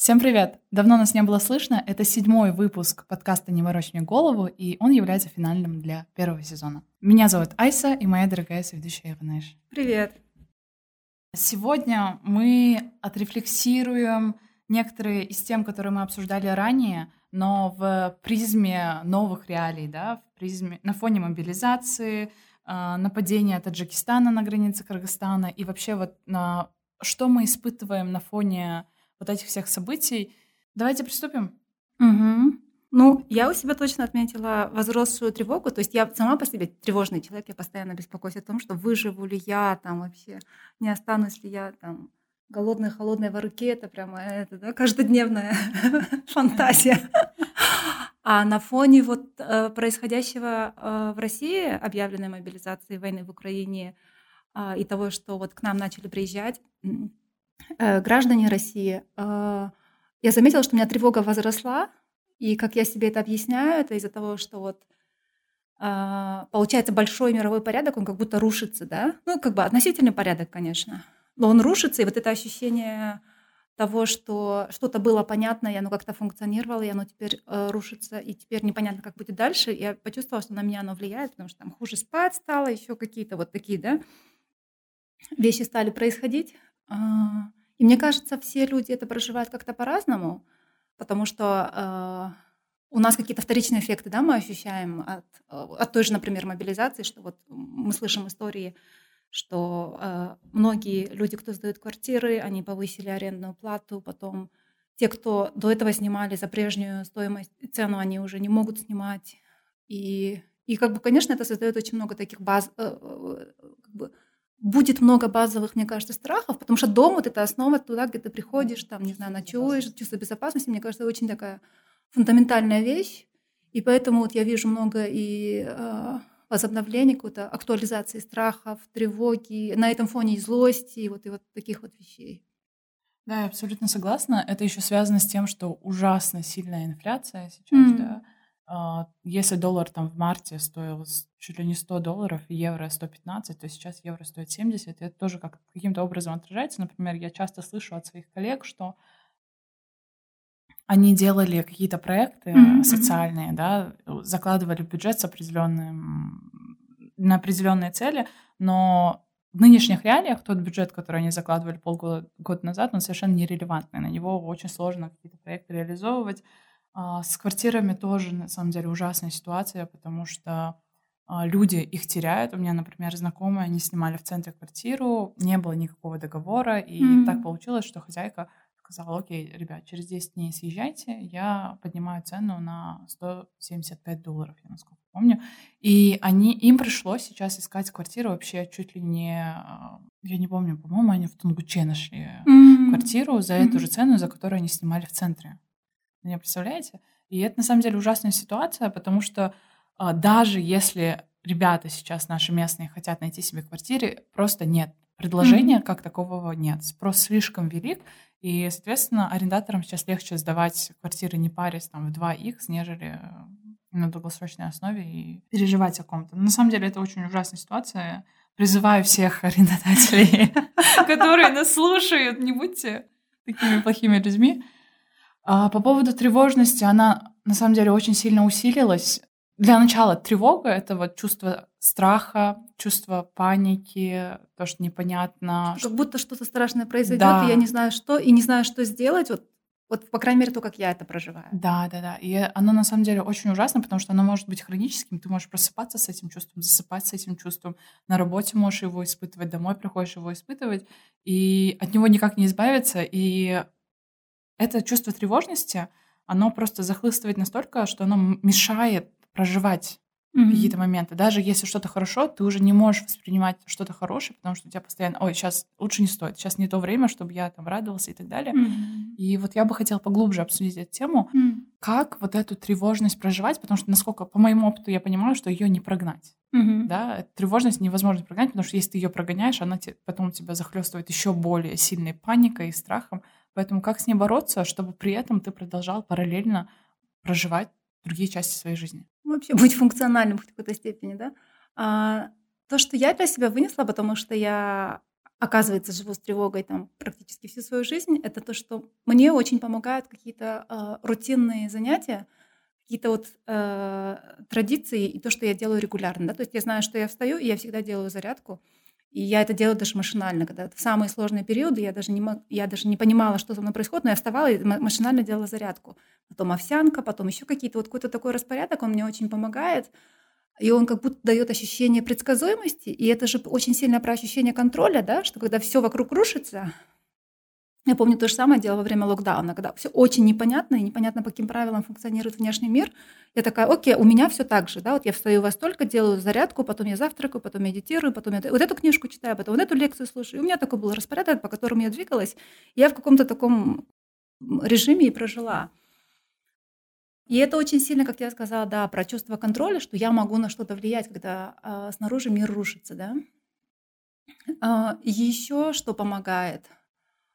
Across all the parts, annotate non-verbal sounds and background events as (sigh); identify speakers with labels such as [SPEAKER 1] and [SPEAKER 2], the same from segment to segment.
[SPEAKER 1] Всем привет! Давно нас не было слышно. Это седьмой выпуск подкаста «Не морочь мне голову», и он является финальным для первого сезона. Меня зовут Айса, и моя дорогая соведущая Иваныш.
[SPEAKER 2] Привет!
[SPEAKER 1] Сегодня мы отрефлексируем некоторые из тем, которые мы обсуждали ранее, но в призме новых реалий, да, в призме, на фоне мобилизации, а, нападения Таджикистана на границе Кыргызстана и вообще вот на что мы испытываем на фоне вот этих всех событий. Давайте приступим.
[SPEAKER 2] Угу. Ну, я у себя точно отметила возросшую тревогу. То есть я сама по себе тревожный человек, я постоянно беспокоюсь о том, что выживу ли я там вообще, не останусь ли я там голодная, холодная в руке. Это прямо это, да, каждодневная (laughs) фантазия. А на фоне вот э, происходящего э, в России, объявленной мобилизации войны в Украине э, и того, что вот к нам начали приезжать граждане России, э, я заметила, что у меня тревога возросла, и как я себе это объясняю, это из-за того, что вот э, получается большой мировой порядок, он как будто рушится, да? Ну, как бы относительный порядок, конечно, но он рушится, и вот это ощущение того, что что-то было понятно, и оно как-то функционировало, и оно теперь э, рушится, и теперь непонятно, как будет дальше. Я почувствовала, что на меня оно влияет, потому что там хуже спать стало, еще какие-то вот такие, да, вещи стали происходить. А, и мне кажется, все люди это проживают как-то по-разному, потому что э, у нас какие-то вторичные эффекты, да, мы ощущаем от, от той же, например, мобилизации, что вот мы слышим истории, что э, многие люди, кто сдают квартиры, они повысили арендную плату, потом те, кто до этого снимали за прежнюю стоимость цену, они уже не могут снимать. И, и как бы, конечно, это создает очень много таких баз, э, э, как бы, будет много базовых, мне кажется, страхов, потому что дом вот это основа туда, где ты приходишь, там, не знаю, ночуешь, чувство безопасности, мне кажется, очень такая фундаментальная вещь. И поэтому вот я вижу много и э, возобновления, какой-то актуализации страхов, тревоги, на этом фоне и злости, и вот, и вот таких вот вещей.
[SPEAKER 1] Да, я абсолютно согласна. Это еще связано с тем, что ужасно сильная инфляция сейчас, mm-hmm. да. А, если доллар там в марте стоил чуть ли не 100 долларов, евро 115, то сейчас евро стоит 70, и это тоже как каким-то образом отражается. Например, я часто слышу от своих коллег, что они делали какие-то проекты mm-hmm. социальные, да, закладывали бюджет с определенным на определенные цели, но в нынешних реалиях тот бюджет, который они закладывали полгода год назад, он совершенно нерелевантный. На него очень сложно какие-то проекты реализовывать. А, с квартирами тоже, на самом деле, ужасная ситуация, потому что а, люди их теряют. У меня, например, знакомые, они снимали в центре квартиру, не было никакого договора, и mm-hmm. так получилось, что хозяйка сказала, окей, ребят, через 10 дней съезжайте, я поднимаю цену на 175 долларов, я насколько помню. И они, им пришлось сейчас искать квартиру вообще чуть ли не, а, я не помню, по-моему, они в Тунгуче нашли mm-hmm. квартиру за mm-hmm. эту же цену, за которую они снимали в центре. Меня представляете? И это на самом деле ужасная ситуация, потому что а, даже если ребята сейчас наши местные хотят найти себе квартиры, просто нет предложения mm-hmm. как такового нет. Спрос слишком велик, и, соответственно, арендаторам сейчас легче сдавать квартиры не парясь там в 2х, нежели на долгосрочной основе и переживать о ком-то. На самом деле это очень ужасная ситуация. Призываю всех (laughs) арендодателей, (laughs) которые нас слушают, не будьте такими плохими людьми. А по поводу тревожности, она на самом деле очень сильно усилилась. Для начала тревога — это вот чувство страха, чувство паники, то, что непонятно.
[SPEAKER 2] Как будто что-то страшное произойдет, да. и я не знаю что, и не знаю, что сделать. Вот вот, по крайней мере, то, как я это проживаю.
[SPEAKER 1] Да, да, да. И оно на самом деле очень ужасно, потому что оно может быть хроническим. Ты можешь просыпаться с этим чувством, засыпать с этим чувством. На работе можешь его испытывать, домой приходишь его испытывать. И от него никак не избавиться. И это чувство тревожности, оно просто захлыстывает настолько, что оно мешает проживать mm-hmm. какие-то моменты. Даже если что-то хорошо, ты уже не можешь воспринимать что-то хорошее, потому что у тебя постоянно, ой, сейчас лучше не стоит, сейчас не то время, чтобы я там радовался и так далее. Mm-hmm. И вот я бы хотела поглубже обсудить эту тему, mm-hmm. как вот эту тревожность проживать, потому что, насколько по моему опыту я понимаю, что ее не прогнать. Mm-hmm. Да, тревожность невозможно прогнать, потому что если ты ее прогоняешь, она те, потом тебя захлестывает еще более сильной паникой и страхом. Поэтому как с ней бороться, чтобы при этом ты продолжал параллельно проживать другие части своей жизни?
[SPEAKER 2] Вообще (laughs) быть функциональным в какой-то степени, да? А, то, что я для себя вынесла, потому что я оказывается, живу с тревогой там практически всю свою жизнь, это то, что мне очень помогают какие-то э, рутинные занятия, какие-то вот э, традиции и то, что я делаю регулярно. Да? То есть я знаю, что я встаю, и я всегда делаю зарядку. И я это делаю даже машинально, когда в самые сложные периоды я даже, не, я даже не понимала, что со мной происходит, но я вставала и машинально делала зарядку. Потом овсянка, потом еще какие-то, вот какой-то такой распорядок, он мне очень помогает. И он как будто дает ощущение предсказуемости, и это же очень сильно про ощущение контроля, да, что когда все вокруг рушится, я помню то же самое делала во время локдауна, когда все очень непонятно и непонятно, по каким правилам функционирует внешний мир. Я такая, окей, у меня все так же, да, вот я встаю во столько, делаю зарядку, потом я завтракаю, потом медитирую, потом я вот эту книжку читаю, потом вот эту лекцию слушаю. И у меня такой был распорядок, по которому я двигалась. Я в каком-то таком режиме и прожила. И это очень сильно, как я сказала, да, про чувство контроля, что я могу на что-то влиять, когда э, снаружи мир рушится, да. Э, еще что помогает?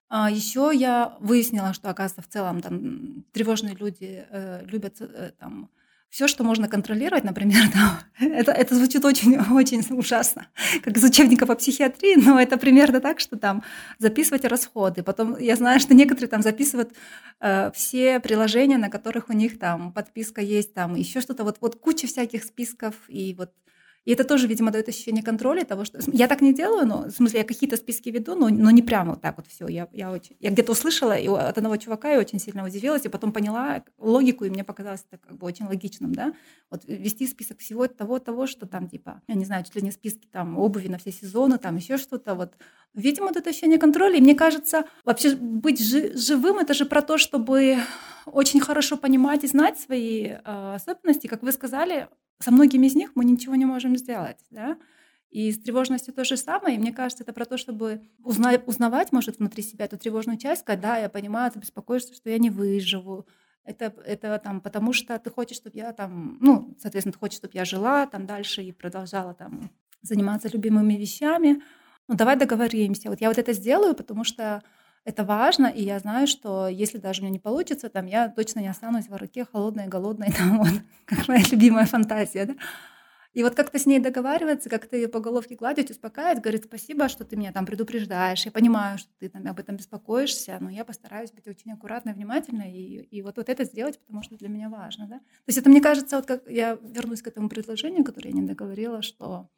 [SPEAKER 2] Э, еще я выяснила, что, оказывается, в целом там тревожные люди э, любят э, там все, что можно контролировать, например, (laughs) там, это, это звучит очень, очень ужасно, как из учебника по психиатрии, но это примерно так, что там записывать расходы. Потом я знаю, что некоторые там записывают э, все приложения, на которых у них там подписка есть, там еще что-то, вот, вот куча всяких списков, и вот и это тоже, видимо, дает ощущение контроля того, что... Я так не делаю, но, в смысле, я какие-то списки веду, но, но не прямо вот так вот все. Я, я, очень... я где-то услышала и от одного чувака и очень сильно удивилась, и потом поняла логику, и мне показалось это как бы очень логичным, да. Вот вести список всего того, того, что там, типа, я не знаю, чуть ли не списки там обуви на все сезоны, там еще что-то, вот. Видимо, вот это ощущение контроля, и мне кажется, вообще быть жи- живым, это же про то, чтобы очень хорошо понимать и знать свои э, особенности. Как вы сказали, со многими из них мы ничего не можем сделать, да. И с тревожностью то же самое. И мне кажется, это про то, чтобы узна- узнавать, может, внутри себя эту тревожную часть, когда я понимаю, ты беспокоишься, что я не выживу. Это, это там, потому что ты хочешь, чтобы я там, ну, соответственно, ты хочешь, чтобы я жила там дальше и продолжала там заниматься любимыми вещами. Ну, давай договоримся. Вот я вот это сделаю, потому что это важно, и я знаю, что если даже у меня не получится, там я точно не останусь в руке холодной, голодной, (laughs) там вот, как моя любимая фантазия, да? И вот как-то с ней договариваться, как-то ее по головке гладить, успокаивать, говорит, спасибо, что ты меня там предупреждаешь, я понимаю, что ты там об этом беспокоишься, но я постараюсь быть очень аккуратной, внимательной, и, и вот, вот это сделать, потому что для меня важно, да. То есть это, мне кажется, вот как я вернусь к этому предложению, которое я не договорила, что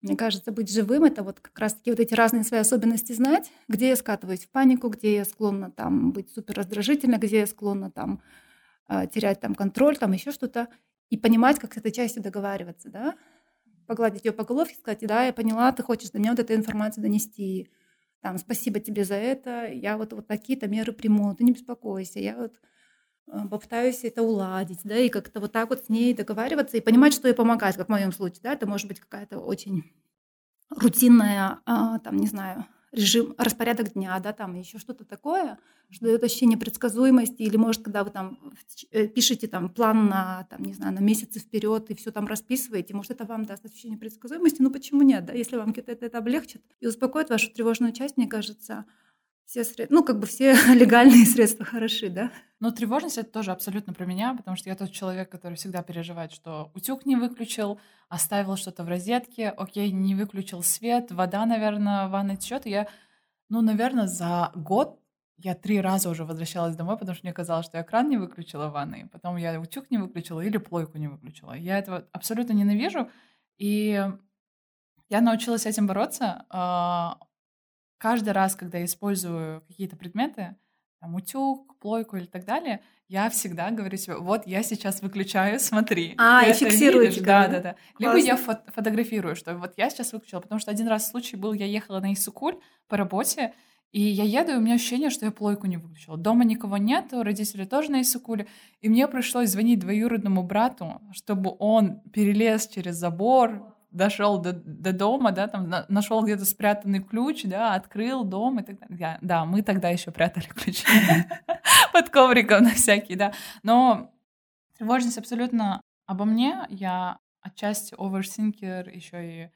[SPEAKER 2] мне кажется, быть живым — это вот как раз-таки вот эти разные свои особенности знать, где я скатываюсь в панику, где я склонна там быть супер раздражительной, где я склонна там э, терять там контроль, там еще что-то, и понимать, как с этой частью договариваться, да, погладить ее по головке, сказать, да, я поняла, ты хочешь до меня вот эту информацию донести, там, спасибо тебе за это, я вот, вот такие-то меры приму, ты не беспокойся, я вот попытаюсь это уладить, да, и как-то вот так вот с ней договариваться и понимать, что ей помогает, как в моем случае, да, это может быть какая-то очень рутинная, а, там, не знаю, режим, распорядок дня, да, там еще что-то такое, что дает ощущение предсказуемости, или может, когда вы там э, пишете там план на, там, не знаю, на месяцы вперед и все там расписываете, может, это вам даст ощущение предсказуемости, ну почему нет, да, если вам это, это облегчит и успокоит вашу тревожную часть, мне кажется, все средства, ну, как бы все (laughs) легальные средства хороши, да?
[SPEAKER 1] Ну, тревожность — это тоже абсолютно про меня, потому что я тот человек, который всегда переживает, что утюг не выключил, оставил что-то в розетке, окей, не выключил свет, вода, наверное, в ванной течет. Я, ну, наверное, за год я три раза уже возвращалась домой, потому что мне казалось, что я кран не выключила в ванной, потом я утюг не выключила или плойку не выключила. Я этого абсолютно ненавижу, и я научилась этим бороться. Каждый раз, когда я использую какие-то предметы, там, утюг, плойку или так далее, я всегда говорю себе, вот я сейчас выключаю, (laughs) смотри.
[SPEAKER 2] А, и фиксируете.
[SPEAKER 1] Да, да, да. Либо я фото фотографирую, что вот я сейчас выключила, потому что один раз случай был, я ехала на Исукуль по работе, и я еду, и у меня ощущение, что я плойку не выключила. Дома никого нет, родители тоже на Исукуле. И мне пришлось звонить двоюродному брату, чтобы он перелез через забор, дошел до, до дома, да, там на, нашел где-то спрятанный ключ, да, открыл дом и так далее. Да, мы тогда еще прятали ключи (laughs) под ковриком на всякий, да. Но тревожность абсолютно обо мне. Я отчасти overthinker, еще и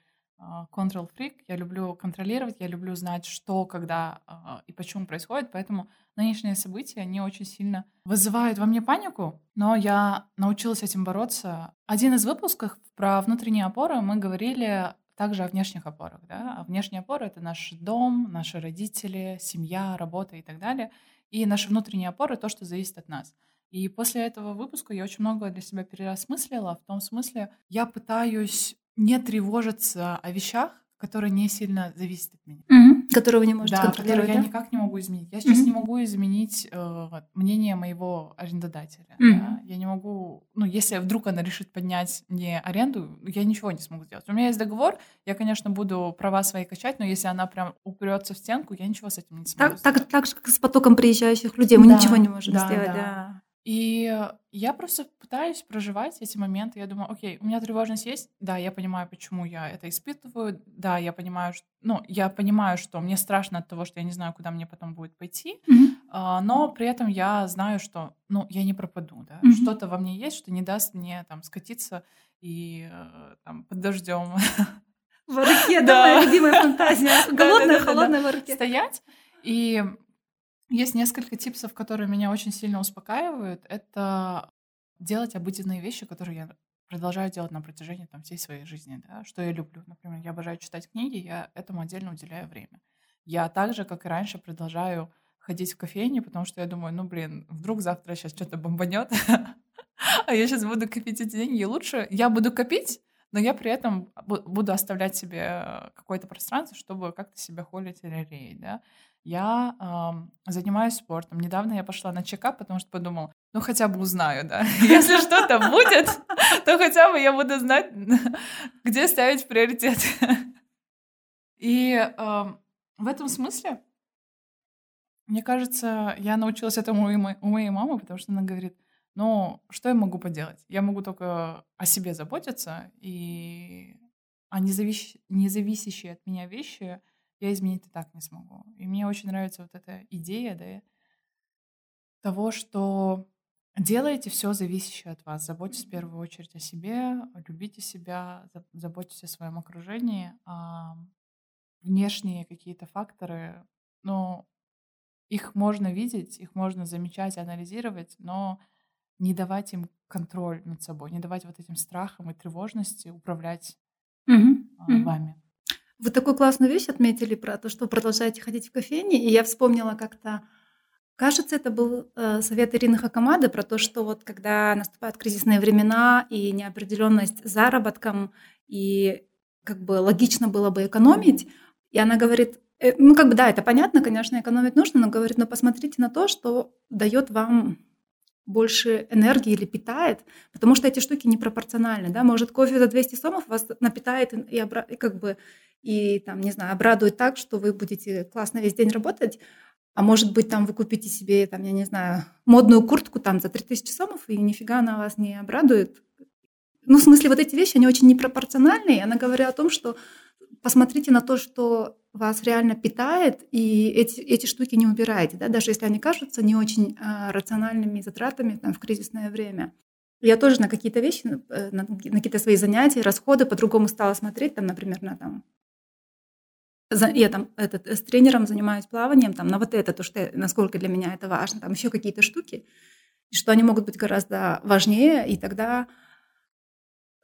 [SPEAKER 1] control freak. Я люблю контролировать, я люблю знать, что, когда а, и почему происходит, поэтому нынешние события, они очень сильно вызывают во мне панику, но я научилась этим бороться. Один из выпусков про внутренние опоры мы говорили также о внешних опорах. Да? А внешние опоры — это наш дом, наши родители, семья, работа и так далее. И наши внутренние опоры — то, что зависит от нас. И после этого выпуска я очень много для себя переосмыслила. В том смысле, я пытаюсь не тревожиться о вещах, которые не сильно зависят от меня.
[SPEAKER 2] Мгм. Которые вы не можете
[SPEAKER 1] Да, которые
[SPEAKER 2] контролировать,
[SPEAKER 1] я
[SPEAKER 2] да?
[SPEAKER 1] никак не могу изменить. Я сейчас
[SPEAKER 2] Мгм.
[SPEAKER 1] не могу изменить э, мнение моего арендодателя.
[SPEAKER 2] Мгм.
[SPEAKER 1] да. Я не могу, ну, если вдруг она решит поднять мне аренду, я ничего не смогу сделать. У меня есть договор, я, конечно, буду права свои качать, но если она прям упрется в стенку, я ничего с этим не смогу
[SPEAKER 2] Так, так,
[SPEAKER 1] сделать.
[SPEAKER 2] так же, как с потоком приезжающих людей. Мы
[SPEAKER 1] Да,
[SPEAKER 2] ничего не можем
[SPEAKER 1] да,
[SPEAKER 2] сделать,
[SPEAKER 1] да.
[SPEAKER 2] да.
[SPEAKER 1] И я просто пытаюсь проживать эти моменты. Я думаю, окей, у меня тревожность есть. Да, я понимаю, почему я это испытываю. Да, я понимаю, что, ну, я понимаю, что мне страшно от того, что я не знаю, куда мне потом будет пойти.
[SPEAKER 2] Мгм.
[SPEAKER 1] А, но при этом я знаю, что, ну, я не пропаду, да.
[SPEAKER 2] Мгм.
[SPEAKER 1] Что-то во мне есть, что не даст мне там скатиться и э, там под дождем
[SPEAKER 2] В руке, да, моя любимая фантазия. (laughs) Голодная, холодная в руке.
[SPEAKER 1] стоять. И есть несколько типсов, которые меня очень сильно успокаивают. Это делать обыденные вещи, которые я продолжаю делать на протяжении там, всей своей жизни. Да? Что я люблю. Например, я обожаю читать книги, я этому отдельно уделяю время. Я так же, как и раньше, продолжаю ходить в кофейни, потому что я думаю, ну, блин, вдруг завтра сейчас что-то бомбанет, (laughs) а я сейчас буду копить эти деньги. Лучше я буду копить, но я при этом бу- буду оставлять себе какое-то пространство, чтобы как-то себя холить или реять, да. Я ам, занимаюсь спортом. Недавно я пошла на чекап, потому что подумала, ну хотя бы узнаю, да. (laughs) Если что-то будет, (laughs) то хотя бы я буду знать, (laughs) где ставить приоритет. И в этом смысле, мне кажется, я научилась этому у моей мамы, потому что она говорит, ну, что я могу поделать? Я могу только о себе заботиться, и а независ- независящие от меня вещи я изменить и так не смогу. И мне очень нравится вот эта идея, да, того, что делайте все зависящее от вас. Заботьтесь в первую очередь о себе, любите себя, за- заботьтесь о своем окружении. А внешние какие-то факторы, ну, их можно видеть, их можно замечать, анализировать, но не давать им контроль над собой, не давать вот этим страхам и тревожности управлять
[SPEAKER 2] Мгм.
[SPEAKER 1] вами.
[SPEAKER 2] Вы такую классную вещь отметили про то, что вы продолжаете ходить в кофейни, и я вспомнила как-то, кажется, это был э, совет Ирины Хакамады про то, что вот когда наступают кризисные времена и неопределенность заработком, и как бы логично было бы экономить, и она говорит, э, ну как бы да, это понятно, конечно, экономить нужно, но говорит, но посмотрите на то, что дает вам больше энергии или питает, потому что эти штуки непропорциональны, да, может кофе за 200 сомов вас напитает и, обра- и как бы и там, не знаю, обрадует так, что вы будете классно весь день работать, а может быть, там вы купите себе, там, я не знаю, модную куртку там за 3000 сомов, и нифига она вас не обрадует. Ну, в смысле, вот эти вещи, они очень непропорциональные, и она говорит о том, что посмотрите на то, что вас реально питает, и эти, эти штуки не убираете, да, даже если они кажутся не очень а, рациональными затратами там, в кризисное время. Я тоже на какие-то вещи, э, на, на какие-то свои занятия, расходы по-другому стала смотреть, там, например, на там, за- я там этот, э, с тренером занимаюсь плаванием, там, на вот это, то, что, насколько для меня это важно, там еще какие-то штуки, что они могут быть гораздо важнее, и тогда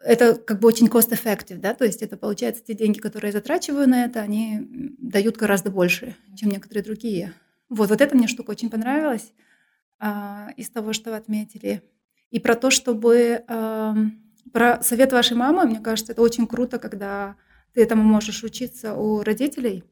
[SPEAKER 2] это как бы очень cost-effective, да, то есть это получается те деньги, которые я затрачиваю на это, они дают гораздо больше, чем некоторые другие. Вот, вот эта мне штука очень понравилась а, из того, что вы отметили. И про то, чтобы... ам, про совет вашей мамы, мне кажется, это очень круто, когда ты этому можешь учиться у родителей.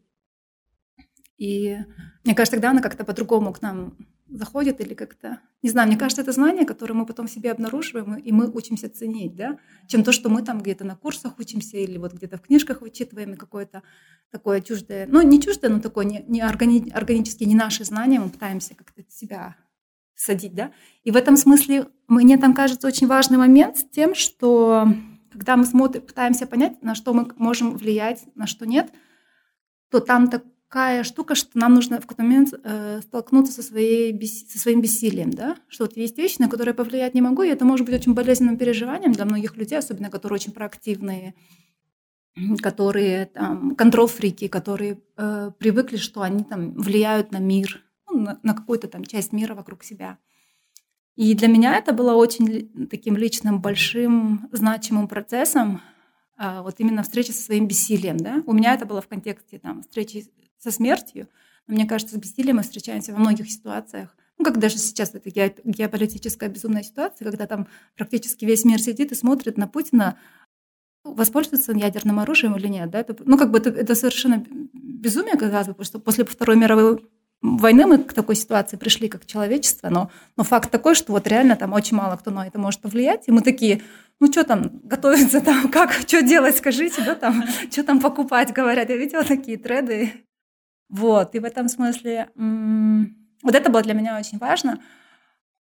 [SPEAKER 2] И мне кажется, тогда она как-то по-другому к нам заходит или как-то... Не знаю, мне кажется, это знание, которое мы потом себе обнаруживаем, и мы учимся ценить, да, чем то, что мы там где-то на курсах учимся или вот где-то в книжках вычитываем, и какое-то такое чуждое, ну, не чуждое, но такое не, не органи- органически не наши знания, мы пытаемся как-то себя садить, да. И в этом смысле мне там кажется очень важный момент с тем, что когда мы смотрим, пытаемся понять, на что мы можем влиять, на что нет, то там такая штука, что нам нужно в какой-то момент э, столкнуться со, своей, со своим бессилием, да, что вот есть вещи, на которые повлиять не могу, и это может быть очень болезненным переживанием для многих людей, особенно которые очень проактивные, которые там контрол-фрики, которые э, привыкли, что они там влияют на мир, ну, на, на какую-то там часть мира вокруг себя. И для меня это было очень таким личным, большим, значимым процессом а, вот именно встреча со своим бессилием, да. У меня это было в контексте там встречи со смертью, но мне кажется, с бессилием мы встречаемся во многих ситуациях. Ну, как даже сейчас это геополитическая безумная ситуация, когда там практически весь мир сидит и смотрит на Путина, воспользоваться ядерным оружием или нет. Да? Это, ну, как бы это, это совершенно безумие, казалось бы, потому что после Второй мировой войны мы к такой ситуации пришли как человечество, но, но факт такой, что вот реально там очень мало кто на это может повлиять, и мы такие, ну что там, готовиться там, (laughs) как, что делать, скажите, да, там, что там покупать, говорят. Я видела такие треды. Вот, и в этом смысле вот это было для меня очень важно.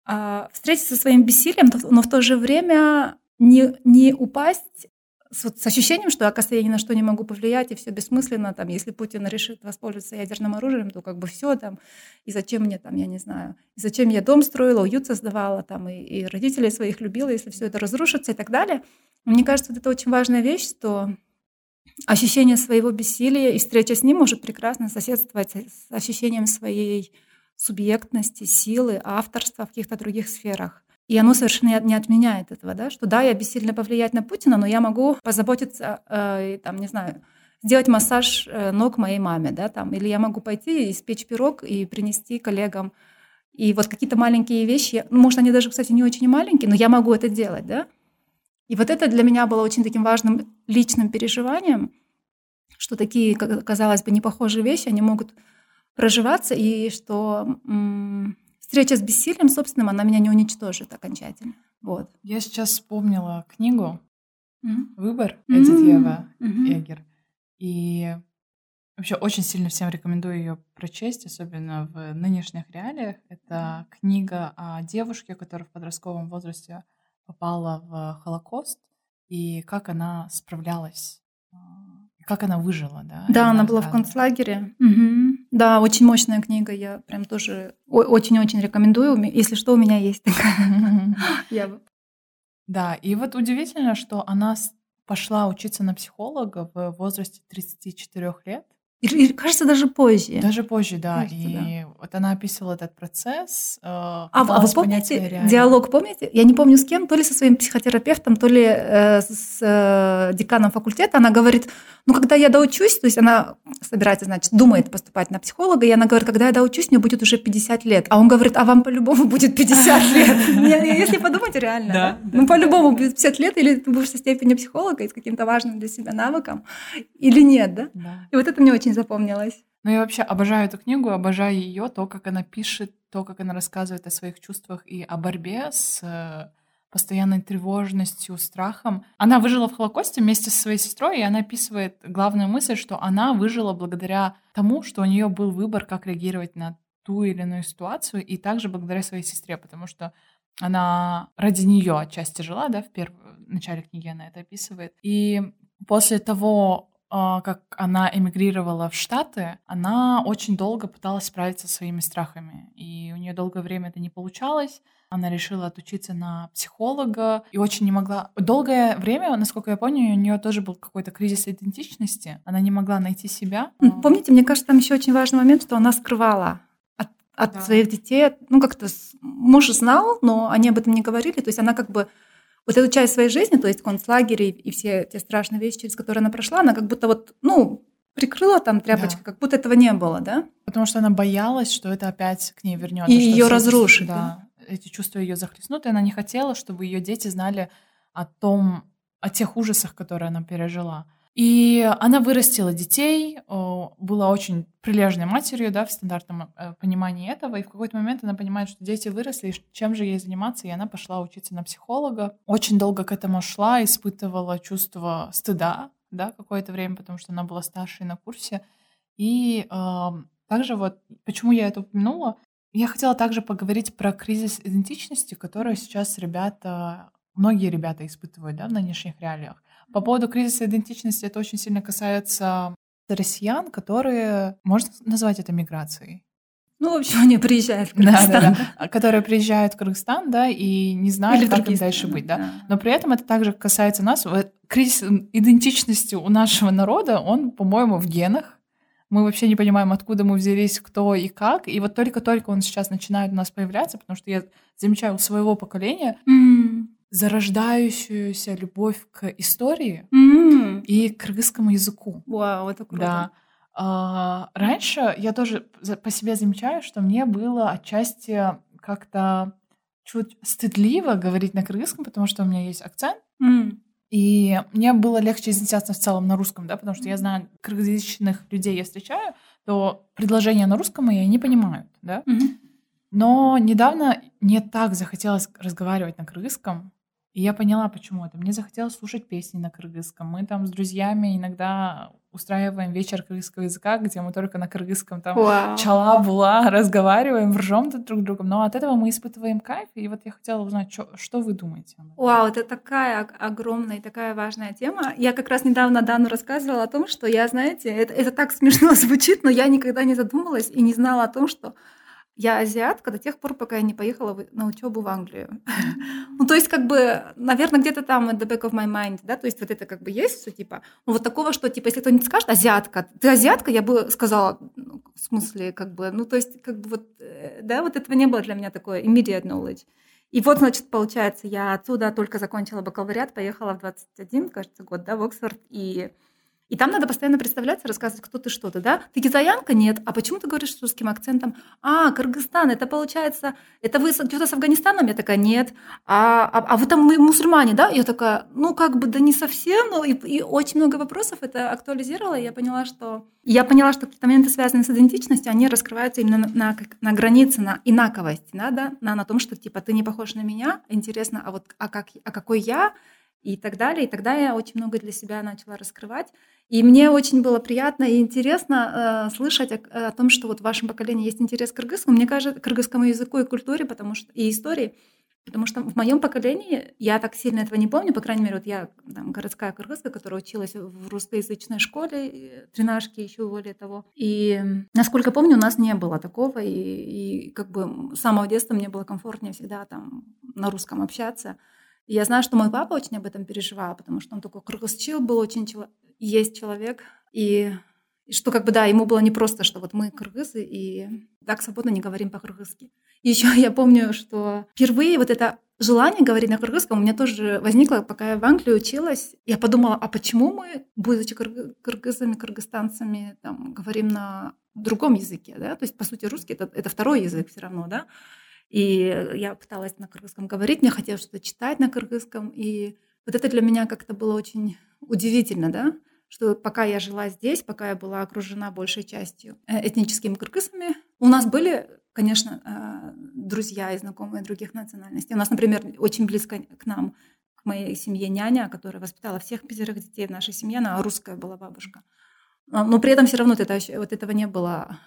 [SPEAKER 2] А, встретиться со своим бессилием, но в то же время не, не упасть с, вот, с ощущением, что, оказывается, я ни на что не могу повлиять, и все бессмысленно, там, если Путин решит воспользоваться ядерным оружием, то как бы все там, и зачем мне там, я не знаю, зачем я дом строила, уют создавала, там, и, и родителей своих любила, если все это разрушится и так далее. Мне кажется, вот это очень важная вещь, что ощущение своего бессилия и встреча с ним может прекрасно соседствовать с ощущением своей субъектности, силы, авторства в каких-то других сферах. И оно совершенно не отменяет этого, да, что да, я бессильно повлиять на Путина, но я могу позаботиться, э, там, не знаю, сделать массаж э, ног моей маме, да, там, или я могу пойти и испечь пирог и принести коллегам. И вот какие-то маленькие вещи, ну, может, они даже, кстати, не очень маленькие, но я могу это делать, да. И вот это для меня было очень таким важным личным переживанием, что такие, казалось бы, непохожие вещи, они могут проживаться, и что м- встреча с бессилием собственным, она меня не уничтожит окончательно. Вот.
[SPEAKER 1] Я сейчас вспомнила книгу mm-hmm. «Выбор» Эдит Ева mm-hmm. Эгер. И вообще очень сильно всем рекомендую ее прочесть, особенно в нынешних реалиях. Это книга о девушке, которая в подростковом возрасте попала в Холокост, и как она справлялась, а, как она выжила, да?
[SPEAKER 2] Да, она, она была в концлагере. Угу. Да, очень мощная книга, я прям тоже очень-очень рекомендую. Если что, у меня есть такая. (laughs)
[SPEAKER 1] Да, и вот удивительно, что она пошла учиться на психолога в возрасте 34 лет.
[SPEAKER 2] И, кажется, даже позже.
[SPEAKER 1] Даже позже, да. Кажется, и да. вот она описывала этот процесс. Э,
[SPEAKER 2] а, а вы помните диалог, помните? Я не помню с кем, то ли со своим психотерапевтом, то ли э, с э, деканом факультета. Она говорит, ну, когда я доучусь, то есть она собирается, значит, думает поступать на психолога, и она говорит, когда я доучусь, мне будет уже 50 лет. А он говорит, а вам по-любому будет 50 (laughs) лет. Если подумать, реально. Ну, по-любому будет 50 лет, или ты будешь со степенью психолога и с каким-то важным для себя навыком, или нет, да? И вот это мне очень запомнилось.
[SPEAKER 1] Ну, я вообще обожаю эту книгу, обожаю ее, то, как она пишет, то, как она рассказывает о своих чувствах и о борьбе с э, постоянной тревожностью, страхом. Она выжила в Холокосте вместе со своей сестрой, и она описывает главную мысль, что она выжила благодаря тому, что у нее был выбор, как реагировать на ту или иную ситуацию, и также благодаря своей сестре, потому что она ради нее отчасти жила, да, в первом в начале книги она это описывает. И после того, как она эмигрировала в Штаты, она очень долго пыталась справиться со своими страхами. И у нее долгое время это не получалось. Она решила отучиться на психолога и очень не могла... Долгое время, насколько я помню, у нее тоже был какой-то кризис идентичности. Она не могла найти себя.
[SPEAKER 2] Помните, мне кажется, там еще очень важный момент, что она скрывала от, от да. своих детей. Ну, как-то муж знал, но они об этом не говорили. То есть она как бы вот эту часть своей жизни, то есть концлагерь и, и все те страшные вещи, через которые она прошла, она как будто вот, ну, прикрыла там тряпочкой, да. как будто этого не было, да?
[SPEAKER 1] Потому что она боялась, что это опять к ней вернется.
[SPEAKER 2] И ее разрушит.
[SPEAKER 1] Да, да, эти чувства ее захлестнут, и она не хотела, чтобы ее дети знали о том, о тех ужасах, которые она пережила. И она вырастила детей, была очень прилежной матерью, да, в стандартном э, понимании этого, и в какой-то момент она понимает, что дети выросли, чем же ей заниматься, и она пошла учиться на психолога. Очень долго к этому шла, испытывала чувство стыда, да, какое-то время, потому что она была старшей на курсе. И э, также вот, почему я это упомянула, я хотела также поговорить про кризис идентичности, который сейчас ребята, многие ребята испытывают, да, в нынешних реалиях. По поводу кризиса идентичности это очень сильно касается россиян, которые, можно назвать это миграцией?
[SPEAKER 2] Ну, в общем, (laughs) они приезжают в Кыргызстан. Да, да,
[SPEAKER 1] да. Которые приезжают в Кыргызстан, да, и не знают, Или как им дальше быть, да? да. Но при этом это также касается нас. Кризис идентичности у нашего народа, он, по-моему, в генах. Мы вообще не понимаем, откуда мы взялись, кто и как. И вот только-только он сейчас начинает у нас появляться, потому что я замечаю у своего поколения, mm зарождающуюся любовь к истории
[SPEAKER 2] М.
[SPEAKER 1] и к кыргызскому языку.
[SPEAKER 2] Вау, это круто.
[SPEAKER 1] Да. А, раньше я тоже по себе замечаю, что мне было отчасти как-то чуть стыдливо говорить на кыргызском, потому что у меня есть акцент.
[SPEAKER 2] М.
[SPEAKER 1] И мне было легче изъясняться в целом на русском, да, потому что я знаю, кыргызязычных людей я встречаю, то предложения на русском мои не понимают, да.
[SPEAKER 2] Мгм.
[SPEAKER 1] Но недавно мне так захотелось разговаривать на кыргызском, и я поняла, почему это. Мне захотелось слушать песни на кыргызском. Мы там с друзьями иногда устраиваем вечер кыргызского языка, где мы только на кыргызском там
[SPEAKER 2] Вау.
[SPEAKER 1] чала була (laughs) разговариваем, ржем друг друг другом. Но от этого мы испытываем кайф. И вот я хотела узнать, чё- что вы думаете?
[SPEAKER 2] Вау, это такая ог- огромная и такая важная тема. Я как раз недавно Дану рассказывала о том, что я, знаете, это, это так смешно (laughs) звучит, но я никогда не задумывалась и не знала о том, что я азиатка до тех пор, пока я не поехала на учебу в Англию. Ну, то есть, как бы, наверное, где-то там at the back of my mind, да, то есть вот это как бы есть все типа, ну, вот такого, что, типа, если кто-нибудь скажет, азиатка, ты азиатка, я бы сказала, ну, в смысле, как бы, ну, то есть, как бы вот, э, да, вот этого не было для меня такое immediate knowledge. И вот, значит, получается, я отсюда только закончила бакалавриат, поехала в 21, кажется, год, да, в Оксфорд, и, и там надо постоянно представляться, рассказывать, кто ты, что ты, да? Ты китаянка? Нет. А почему ты говоришь с русским акцентом? А, Кыргызстан, это получается, это вы что-то с Афганистаном? Я такая, нет. А, а, а вы там мусульмане, да? Я такая, ну, как бы, да не совсем, но и, и очень много вопросов это актуализировало, и я поняла, что... Я поняла, что какие-то моменты, связанные с идентичностью, они раскрываются именно на, на, на границе, на инаковости, да, да? На, на том, что, типа, ты не похож на меня, интересно, а вот, а, как, а какой я, и так далее. И тогда я очень много для себя начала раскрывать. И мне очень было приятно и интересно э, слышать о, о том, что вот в вашем поколении есть интерес к кыргызскому, мне кажется, к кыргызскому языку и культуре, потому что и истории, потому что в моем поколении я так сильно этого не помню, по крайней мере, вот я там, городская кыргызка, которая училась в русскоязычной школе, тринашки еще более того. И насколько помню, у нас не было такого, и, и как бы с самого детства мне было комфортнее всегда там на русском общаться. Я знаю, что мой папа очень об этом переживал, потому что он такой кыргызчил был очень чело- есть человек. И, и что как бы, да, ему было не просто, что вот мы кыргызы и так свободно не говорим по-кыргызски. Еще (laughs) я помню, что впервые вот это желание говорить на кыргызском у меня тоже возникло, пока я в Англии училась. Я подумала, а почему мы, будучи кыргы- кыргызами, кыргызстанцами, там, говорим на другом языке, да? То есть, по сути, русский это, это второй язык все равно, да? И я пыталась на кыргызском говорить, мне хотелось что-то читать на кыргызском. И вот это для меня как-то было очень удивительно, да, что пока я жила здесь, пока я была окружена большей частью э, этническими кыргызами, у нас были, конечно, э, друзья и знакомые других национальностей. У нас, например, очень близко к нам, к моей семье няня, которая воспитала всех пятерых детей в нашей семье, она русская была бабушка. А, Но при этом все равно вот, это, вот этого не было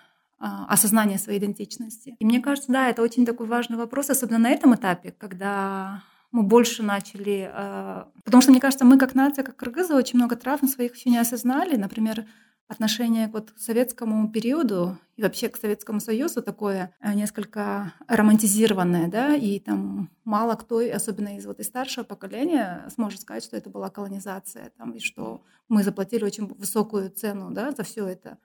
[SPEAKER 2] а, осознания своей идентичности. И мне кажется, да, это очень такой важный вопрос, особенно на этом этапе, когда мы больше начали... э, Потому что, мне кажется, мы как нация, как кыргызы, очень много травм своих еще не осознали. Например, отношение вот к советскому периоду и вообще к Советскому Союзу такое э, несколько романтизированное, да, и там мало кто, и особенно из вот из старшего поколения, сможет сказать, что это была колонизация, там, и что мы заплатили очень высокую цену, да, за все это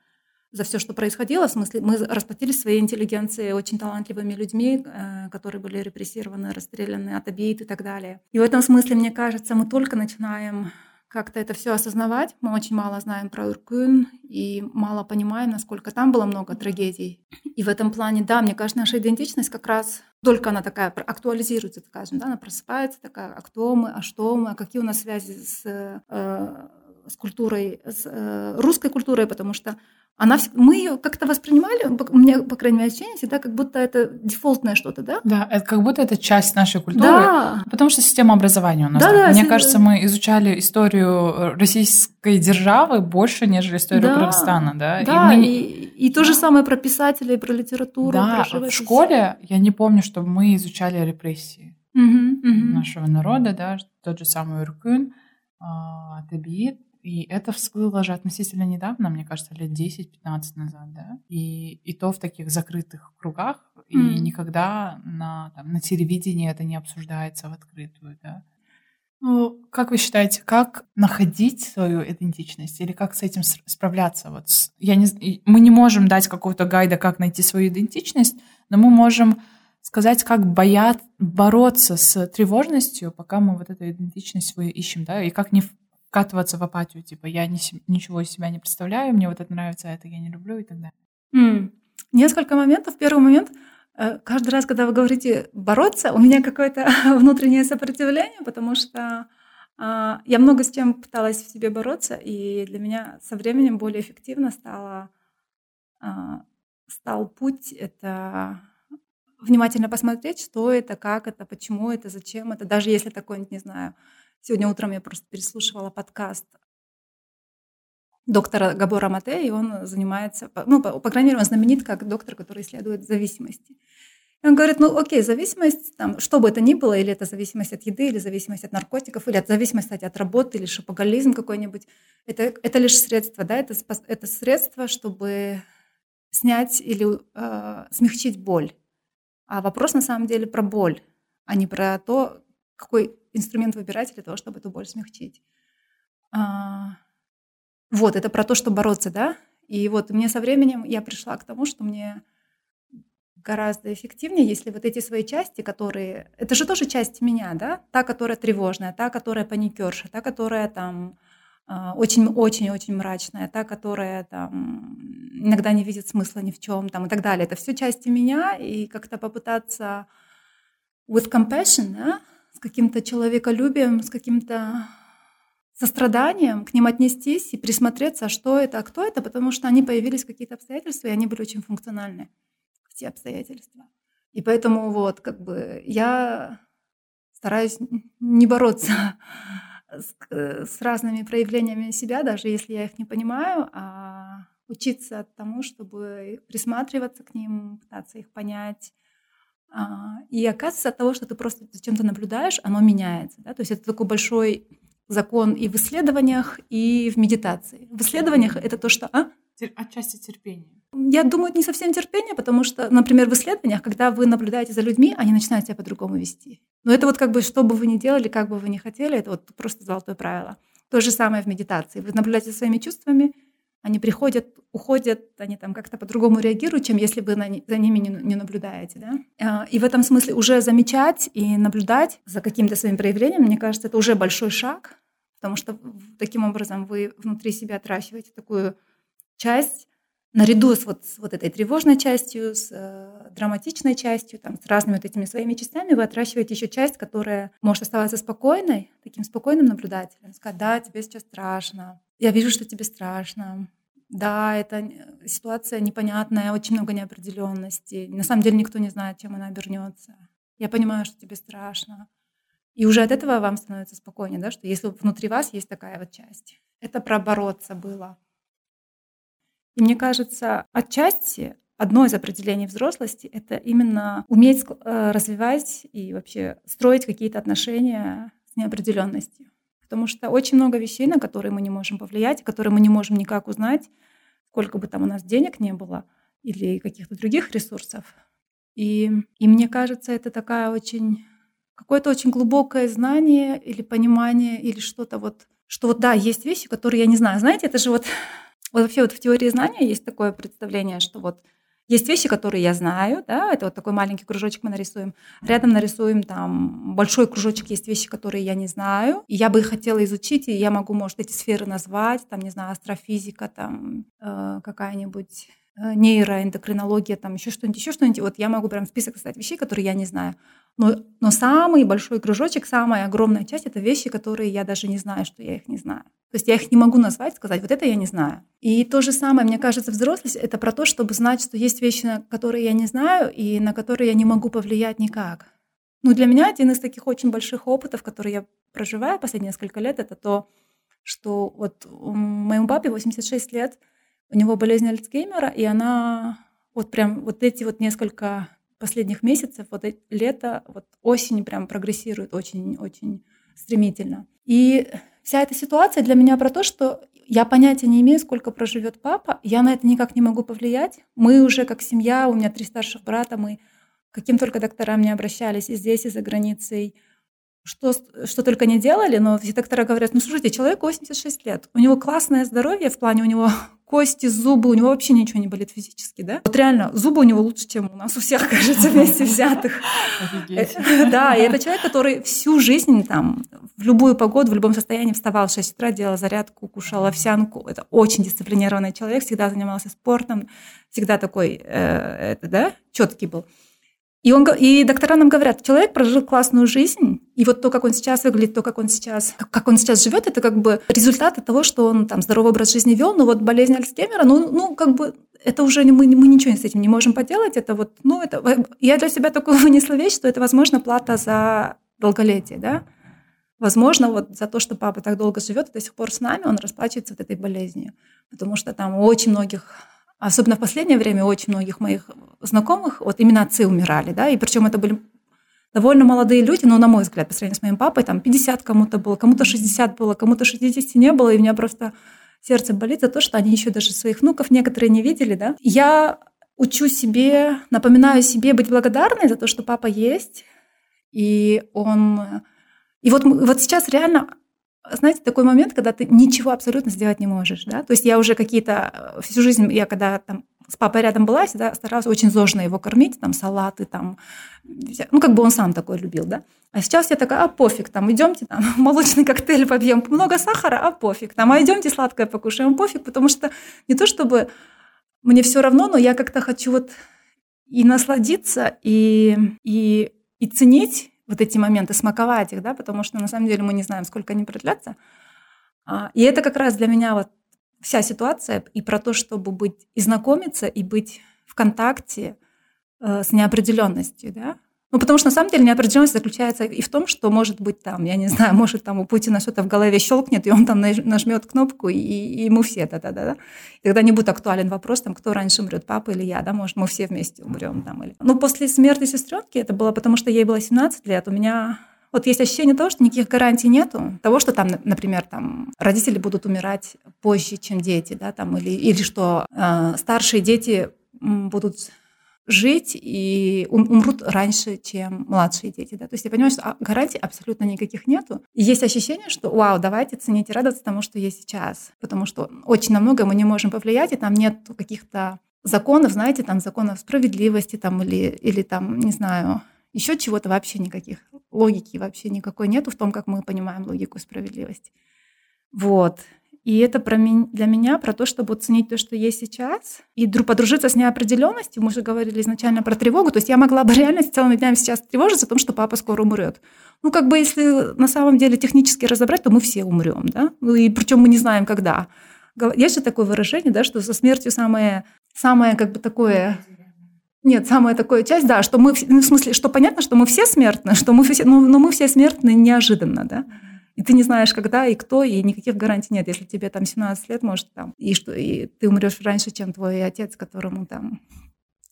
[SPEAKER 2] за все, что происходило. В смысле, мы расплатились своей интеллигенцией очень талантливыми людьми, э, которые были репрессированы, расстреляны, отобиты и так далее. И в этом смысле, мне кажется, мы только начинаем как-то это все осознавать. Мы очень мало знаем про Иркун и мало понимаем, насколько там было много трагедий. И в этом плане, да, мне кажется, наша идентичность как раз только она такая актуализируется, скажем, да, она просыпается такая, а кто мы, а что мы, а какие у нас связи с, э, с культурой, с э, русской культурой, потому что она, мы ее как-то воспринимали, у меня, по крайней мере, ощущение всегда, как будто это дефолтное что-то, да?
[SPEAKER 1] Да, это как будто это часть нашей культуры.
[SPEAKER 2] Да,
[SPEAKER 1] Потому что система образования у нас.
[SPEAKER 2] Да, да,
[SPEAKER 1] Мне
[SPEAKER 2] си-
[SPEAKER 1] кажется, мы изучали историю российской державы больше, нежели историю
[SPEAKER 2] Да,
[SPEAKER 1] Кыргызстана, да.
[SPEAKER 2] да,
[SPEAKER 1] и мы...
[SPEAKER 2] и, и то же самое про писателей, про литературу,
[SPEAKER 1] да,
[SPEAKER 2] про
[SPEAKER 1] в школе я не помню, чтобы мы изучали репрессии
[SPEAKER 2] Мгм, мгм.
[SPEAKER 1] нашего народа, да, тот же самый Уркун, а, Табиит. И это всплыло же относительно недавно, мне кажется, лет 10-15 назад, да. И, и то в таких закрытых кругах, и
[SPEAKER 2] Мгм.
[SPEAKER 1] никогда на, там, на телевидении это не обсуждается в открытую, да. Ну, как вы считаете, как находить свою идентичность или как с этим справляться? Вот я не, и мы не можем дать какого-то гайда, как найти свою идентичность, но мы можем сказать, как боят, бороться с тревожностью, пока мы вот эту идентичность свою ищем, да, и как не вкатываться в апатию, типа, я не, ничего из себя не представляю, мне вот это нравится, а это я не люблю и так далее.
[SPEAKER 2] Mm. Несколько моментов. Первый момент, э, каждый раз, когда вы говорите бороться, у меня какое-то (laughs) внутреннее сопротивление, потому что а, я много с чем пыталась в себе бороться, и для меня со временем более эффективно стало, а, стал путь это внимательно посмотреть, что это, как это, почему это, зачем это, даже если такое, не знаю. Сегодня утром я просто переслушивала подкаст доктора Габора Мате, и он занимается, ну, по, по крайней мере, он знаменит как доктор, который исследует зависимости. И он говорит, ну окей, зависимость, там, что бы это ни было, или это зависимость от еды, или зависимость от наркотиков, или от зависимость кстати, от работы, или шопоголизм какой-нибудь, это, это лишь средство, да, это, это средство, чтобы снять или э, смягчить боль. А вопрос на самом деле про боль, а не про то, какой инструмент выбирать для того, чтобы эту боль смягчить. А, вот, это про то, что бороться, да? И вот мне со временем я пришла к тому, что мне гораздо эффективнее, если вот эти свои части, которые... Это же тоже часть меня, да? Та, которая тревожная, та, которая паникерша, та, которая там очень-очень-очень а, мрачная, та, которая там иногда не видит смысла ни в чем там и так далее. Это все части меня, и как-то попытаться with compassion, да, с каким-то человеколюбием, с каким-то состраданием к ним отнестись и присмотреться, а что это, а кто это, потому что они появились какие-то обстоятельства, и они были очень функциональны в те обстоятельства. И поэтому вот как бы я стараюсь не бороться (laughs) с, с разными проявлениями себя, даже если я их не понимаю, а учиться тому, чтобы присматриваться к ним, пытаться их понять. А, и оказывается, от того, что ты просто за чем-то наблюдаешь, оно меняется. Да? То есть это такой большой закон и в исследованиях, и в медитации. В исследованиях это то, что... А?
[SPEAKER 1] Отчасти терпения.
[SPEAKER 2] Я думаю, это не совсем терпение, потому что, например, в исследованиях, когда вы наблюдаете за людьми, они начинают себя по-другому вести. Но это вот как бы, что бы вы ни делали, как бы вы ни хотели, это вот просто золотое правило. То же самое в медитации. Вы наблюдаете за своими чувствами, они приходят, уходят, они там как-то по-другому реагируют, чем если вы на, за ними не, не наблюдаете. Да? А, и в этом смысле уже замечать и наблюдать за каким-то своим проявлением, мне кажется, это уже большой шаг, потому что таким образом вы внутри себя отращиваете такую часть, наряду с вот, с вот этой тревожной частью, с э, драматичной частью, там, с разными вот этими своими частями, вы отращиваете еще часть, которая может оставаться спокойной, таким спокойным наблюдателем. Сказать, да, тебе сейчас страшно, я вижу, что тебе страшно, да, это ситуация непонятная, очень много неопределенности. На самом деле никто не знает, чем она обернется. Я понимаю, что тебе страшно. И уже от этого вам становится спокойнее, да, что если внутри вас есть такая вот часть. Это про бороться было. И мне кажется, отчасти одно из определений взрослости — это именно уметь э, развивать и вообще строить какие-то отношения с неопределенностью. Потому что очень много вещей, на которые мы не можем повлиять, которые мы не можем никак узнать, сколько бы там у нас денег не было или каких-то других ресурсов. И, и мне кажется, это такая очень какое-то очень глубокое знание или понимание или что-то вот, что вот да, есть вещи, которые я не знаю. Знаете, это же вот вот вообще вот в теории знания есть такое представление, что вот есть вещи, которые я знаю, да, это вот такой маленький кружочек мы нарисуем. Рядом нарисуем там большой кружочек, есть вещи, которые я не знаю, и я бы их хотела изучить, и я могу, может, эти сферы назвать, там, не знаю, астрофизика, там, э, какая-нибудь нейроэндокринология, там еще что-нибудь, еще что-нибудь. Вот я могу прям список составить вещей, которые я не знаю. Но, но самый большой кружочек, самая огромная часть — это вещи, которые я даже не знаю, что я их не знаю. То есть я их не могу назвать, сказать, вот это я не знаю. И то же самое, мне кажется, взрослость — это про то, чтобы знать, что есть вещи, которые я не знаю и на которые я не могу повлиять никак. Ну, для меня один из таких очень больших опытов, которые я проживаю последние несколько лет, это то, что вот моему папе 86 лет, у него болезнь Альцгеймера, и она вот прям вот эти вот несколько последних месяцев, вот лето, вот осень прям прогрессирует очень-очень стремительно. И вся эта ситуация для меня про то, что я понятия не имею, сколько проживет папа, я на это никак не могу повлиять. Мы уже как семья, у меня три старших брата, мы каким только докторам не обращались и здесь, и за границей, что, что только не делали, но все доктора говорят, ну, слушайте, человеку 86 лет, у него классное здоровье в плане у него (laughs) кости, зубы, у него вообще ничего не болит физически, да? Вот реально, зубы у него лучше, чем у нас у всех, (laughs) кажется, вместе взятых. Да, и это человек, который всю жизнь там, в любую погоду, в любом состоянии вставал в 6 утра, делал зарядку, кушал овсянку. Это очень дисциплинированный человек, всегда занимался спортом, всегда такой, э, это, да, четкий был. И, он, и доктора нам говорят, человек прожил классную жизнь, и вот то, как он сейчас выглядит, то, как он сейчас, как он сейчас живет, это как бы результат того, что он там здоровый образ жизни вел, но вот болезнь Альцгеймера, ну, ну как бы это уже мы, мы ничего с этим не можем поделать, это вот, ну, это, я для себя такую (laughs) вынесла вещь, что это, возможно, плата за долголетие, да, Возможно, вот за то, что папа так долго живет и до сих пор с нами, он расплачивается вот этой болезнью. Потому что там у очень многих Особенно в последнее время очень многих моих знакомых вот именно отцы умирали, да, и причем это были довольно молодые люди, но, на мой взгляд, по сравнению с моим папой, там 50 кому-то было, кому-то 60 было, кому-то 60 не было, и у меня просто сердце болит за то, что они еще даже своих внуков некоторые не видели, да. Я учу себе, напоминаю себе быть благодарной за то, что папа есть, и он... И вот, вот сейчас реально знаете, такой момент, когда ты ничего абсолютно сделать не можешь, да, то есть я уже какие-то, э, всю жизнь я когда там с папой рядом была, всегда старалась очень зожно его кормить, там салаты, там, ну как бы он сам такой любил, да. А сейчас я такая, а пофиг, там, идемте, там, (laughs) молочный коктейль побьем, много сахара, а пофиг, там, а идемте сладкое покушаем, пофиг, потому что не то чтобы мне все равно, но я как-то хочу вот и насладиться, и, и, и ценить вот эти моменты, смаковать их, да, потому что на самом деле мы не знаем, сколько они продлятся. А, и это как раз для меня вот вся ситуация и про то, чтобы быть и знакомиться, и быть в контакте э, с неопределенностью, да, ну, потому что на самом деле неопределенность заключается и в том, что может быть там, я не знаю, может там у Путина что-то в голове щелкнет, и он там нажмет кнопку, и, и ему все да-да-да. Тогда не будет актуален вопрос, там, кто раньше умрет, папа или я, да, может, мы все вместе умрем там. Или... Ну, после смерти сестренки это было потому, что ей было 17 лет, у меня вот есть ощущение того, что никаких гарантий нету. Того, что там, например, там родители будут умирать позже, чем дети, да, там, или, или что э, старшие дети будут жить и умрут раньше, чем младшие дети. Да? То есть я понимаю, что гарантий абсолютно никаких нету. И есть ощущение, что вау, давайте ценить и радоваться тому, что есть сейчас. Потому что очень на многое мы не можем повлиять, и там нет каких-то законов, знаете, там законов справедливости там, или, или там, не знаю, еще чего-то вообще никаких. Логики вообще никакой нету в том, как мы понимаем логику справедливости. Вот. И это про ми- для меня про то, чтобы оценить то, что есть сейчас, и подружиться с неопределенностью. Мы же говорили изначально про тревогу. То есть я могла бы реально целыми днями сейчас тревожиться о том, что папа скоро умрет. Ну, как бы если на самом деле технически разобрать, то мы все умрем, да? Ну, и причем мы не знаем, когда. Есть же такое выражение, да, что со смертью самое, самое как бы такое нет, самая такая часть, да, что мы, ну, в смысле, что понятно, что мы все смертны, что мы все, но, но мы все смертны неожиданно, да. И ты не знаешь, когда и кто, и никаких гарантий нет. Если тебе там 17 лет, может, там, и что, и ты умрешь раньше, чем твой отец, которому там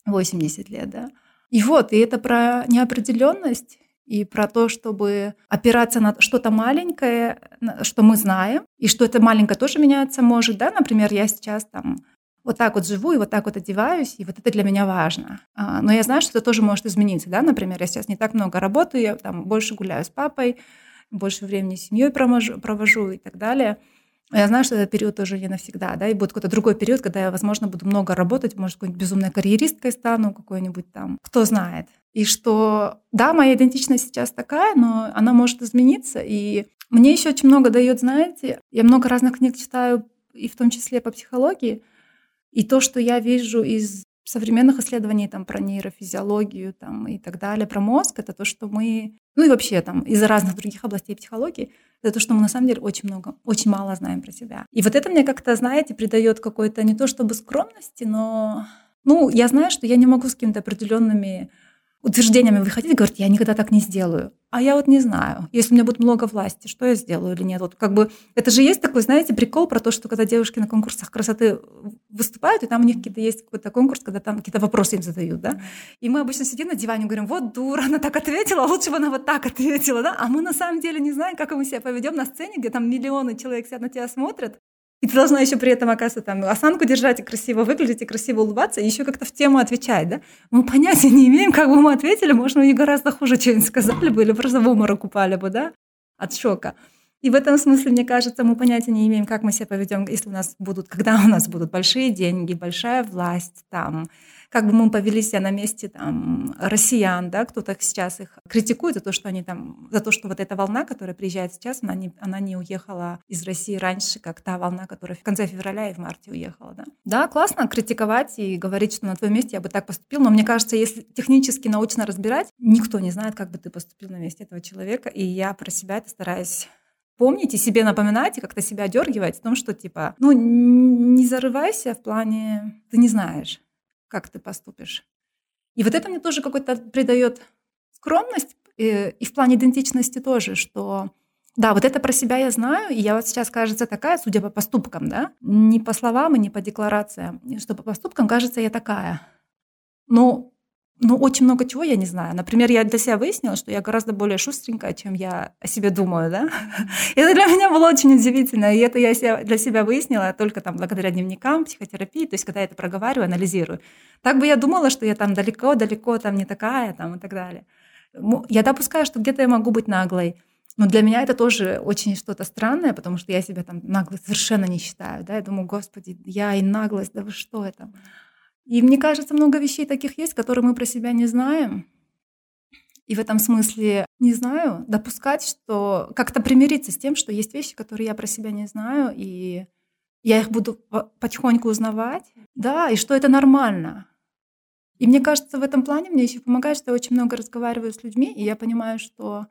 [SPEAKER 2] 80 лет, да. И вот, и это про неопределенность, и про то, чтобы опираться на что-то маленькое, что мы знаем, и что это маленькое тоже меняться может, да, например, я сейчас там вот так вот живу и вот так вот одеваюсь, и вот это для меня важно. А, но я знаю, что это тоже может измениться, да, например, я сейчас не так много работаю, я там больше гуляю с папой, больше времени с семьей провожу, и так далее. Я знаю, что этот период тоже не навсегда, да, и будет какой-то другой период, когда я, возможно, буду много работать, может, какой-нибудь безумной карьеристкой стану, какой-нибудь там, кто знает. И что, да, моя идентичность сейчас такая, но она может измениться, и мне еще очень много дает, знаете, я много разных книг читаю, и в том числе по психологии, и то, что я вижу из современных исследований там, про нейрофизиологию там, и так далее, про мозг, это то, что мы, ну и вообще там из-за разных других областей психологии, это то, что мы на самом деле очень много, очень мало знаем про себя. И вот это мне как-то, знаете, придает какой-то не то чтобы скромности, но ну, я знаю, что я не могу с какими-то определенными утверждениями выходить и говорить, я никогда так не сделаю. А я вот не знаю, если у меня будет много власти, что я сделаю или нет. Вот как бы это же есть такой, знаете, прикол про то, что когда девушки на конкурсах красоты выступают, и там у них какие-то есть какой-то конкурс, когда там какие-то вопросы им задают, да. И мы обычно сидим на диване и говорим, вот дура, она так ответила, а лучше бы она вот так ответила, да. А мы на самом деле не знаем, как мы себя поведем на сцене, где там миллионы человек сидят на тебя смотрят, И ты должна еще при этом, оказывается, там осанку держать и красиво выглядеть, и красиво улыбаться, и еще как-то в тему отвечать, да? Мы понятия не имеем, как бы мы ответили, может, мы гораздо хуже что-нибудь сказали бы, или просто в обморок упали бы, да, от шока. И в этом смысле, мне кажется, мы понятия не имеем, как мы себя поведем, если у нас будут, когда у нас будут большие деньги, большая власть, там, как бы мы повели себя на месте там, россиян, да, кто-то сейчас их критикует за то, что они там, за то, что вот эта волна, которая приезжает сейчас, она не, она не уехала из России раньше, как та волна, которая в конце февраля и в марте уехала, да. Да, классно критиковать и говорить, что на твоем месте я бы так поступил, но мне кажется, если технически научно разбирать, никто не знает, как бы ты поступил на месте этого человека, и я про себя это стараюсь помнить и себе напоминать, и как-то себя дергивать в том, что типа, ну, не зарывайся в плане, ты не знаешь как ты поступишь. И вот это мне тоже какой-то придает скромность, и, э, и в плане идентичности тоже, что да, вот это про себя я знаю, и я вот сейчас, кажется, такая, судя по поступкам, да, не по словам и не по декларациям, что по поступкам, кажется, я такая. Но ну, очень много чего я не знаю. Например, я для себя выяснила, что я гораздо более шустренькая, чем я о себе думаю, да. Это для меня было очень удивительно, и это я для себя выяснила только там благодаря дневникам, психотерапии, то есть когда я это проговариваю, анализирую. Так бы я думала, что я там далеко-далеко там не такая, там и так далее. Я допускаю, что где-то я могу быть наглой, но для меня это тоже очень что-то странное, потому что я себя там наглой совершенно не считаю, да. Я думаю, господи, я и наглость, да вы что это? И мне кажется, много вещей таких есть, которые мы про себя не знаем. И в этом смысле, не знаю, допускать, что как-то примириться с тем, что есть вещи, которые я про себя не знаю, и я их буду потихоньку узнавать, да, и что это нормально. И мне кажется, в этом плане мне еще помогает, что я очень много разговариваю с людьми, и я понимаю, что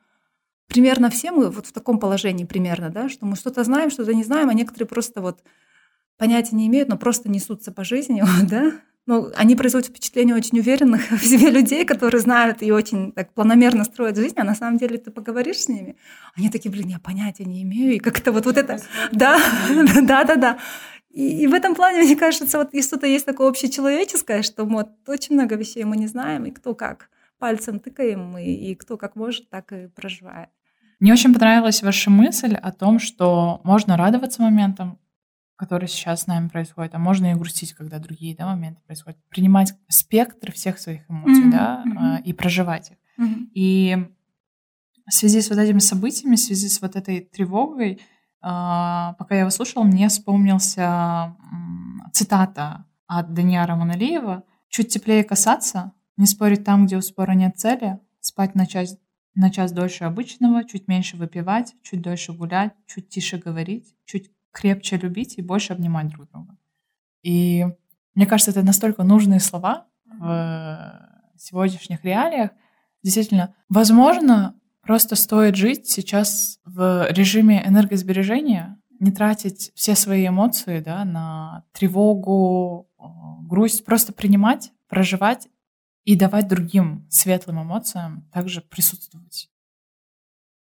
[SPEAKER 2] примерно все мы вот в таком положении примерно, да, что мы что-то знаем, что-то не знаем, а некоторые просто вот понятия не имеют, но просто несутся по жизни, (laughs) да, ну, они производят впечатление очень уверенных (laughs) в себе людей, которые знают и очень так планомерно строят жизнь, а на самом деле ты поговоришь с ними, они такие, блин, я понятия не имею, и как-то вот, вот это... Да, да, да, да. И, и в этом плане, мне кажется, вот и что-то есть такое общечеловеческое, что вот очень много вещей мы не знаем, и кто как пальцем тыкаем, и, и кто как может, так и проживает.
[SPEAKER 1] Мне очень понравилась ваша мысль о том, что можно радоваться моментам, который сейчас с нами происходит, а можно и грустить, когда другие да, моменты происходят. Принимать спектр всех своих эмоций, mm-hmm. да, mm-hmm. и проживать их. Mm-hmm. И в связи с вот этими событиями, в связи с вот этой тревогой, а, пока я его слушала, мне вспомнился цитата от Даниара Маналиева «Чуть теплее касаться, не спорить там, где у спора нет цели, спать на час, на час дольше обычного, чуть меньше выпивать, чуть дольше гулять, чуть тише говорить, чуть крепче любить и больше обнимать друг друга. И мне кажется, это настолько нужные слова в сегодняшних реалиях. Действительно, возможно, просто стоит жить сейчас в режиме энергосбережения, не тратить все свои эмоции да, на тревогу, э, грусть, просто принимать, проживать и давать другим светлым эмоциям также присутствовать.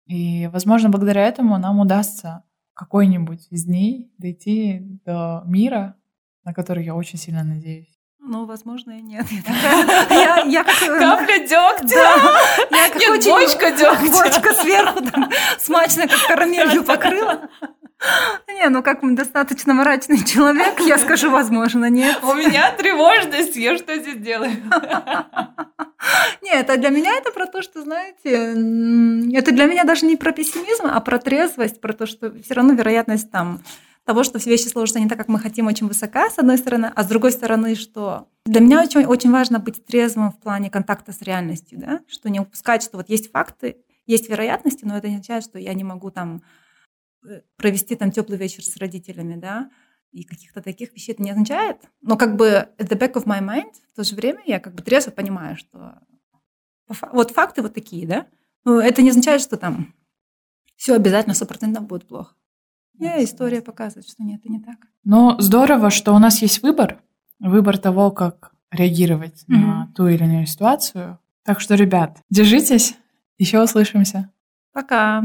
[SPEAKER 1] И, возможно, благодаря этому нам удастся какой-нибудь из дней дойти до мира, на который я очень сильно надеюсь.
[SPEAKER 2] Ну, возможно, и нет. (laughs)
[SPEAKER 1] Я, я как... Капля дегтя! Да, я как нет, очень... бочка дегтя.
[SPEAKER 2] Бочка сверху там смачно, как карамелью покрыла. (gasps) Не, ну как достаточно мрачный человек, я скажу, возможно, нет.
[SPEAKER 1] У меня тревожность, я что здесь делаю? (laughs)
[SPEAKER 2] Нет, а для меня это про то, что, знаете, это для меня даже не про пессимизм, а про трезвость, про то, что все равно вероятность там того, что все вещи сложатся не так, как мы хотим, очень высока, с одной стороны, а с другой стороны, что для меня очень, очень важно быть трезвым в плане контакта с реальностью, да? что не упускать, что вот есть факты, есть вероятности, но это не означает, что я не могу там провести там теплый вечер с родителями, да, и каких-то таких вещей это не означает. Но как бы at the back of my mind в то же время я как бы трезво понимаю, что вот факты вот такие, да, но это не означает, что там все обязательно стопроцентно будет плохо. Не, история показывает, что нет, это не так.
[SPEAKER 1] Но здорово, что у нас есть выбор, выбор того, как реагировать mm-hmm. на ту или иную ситуацию. Так что, ребят, держитесь, еще услышимся.
[SPEAKER 2] Пока.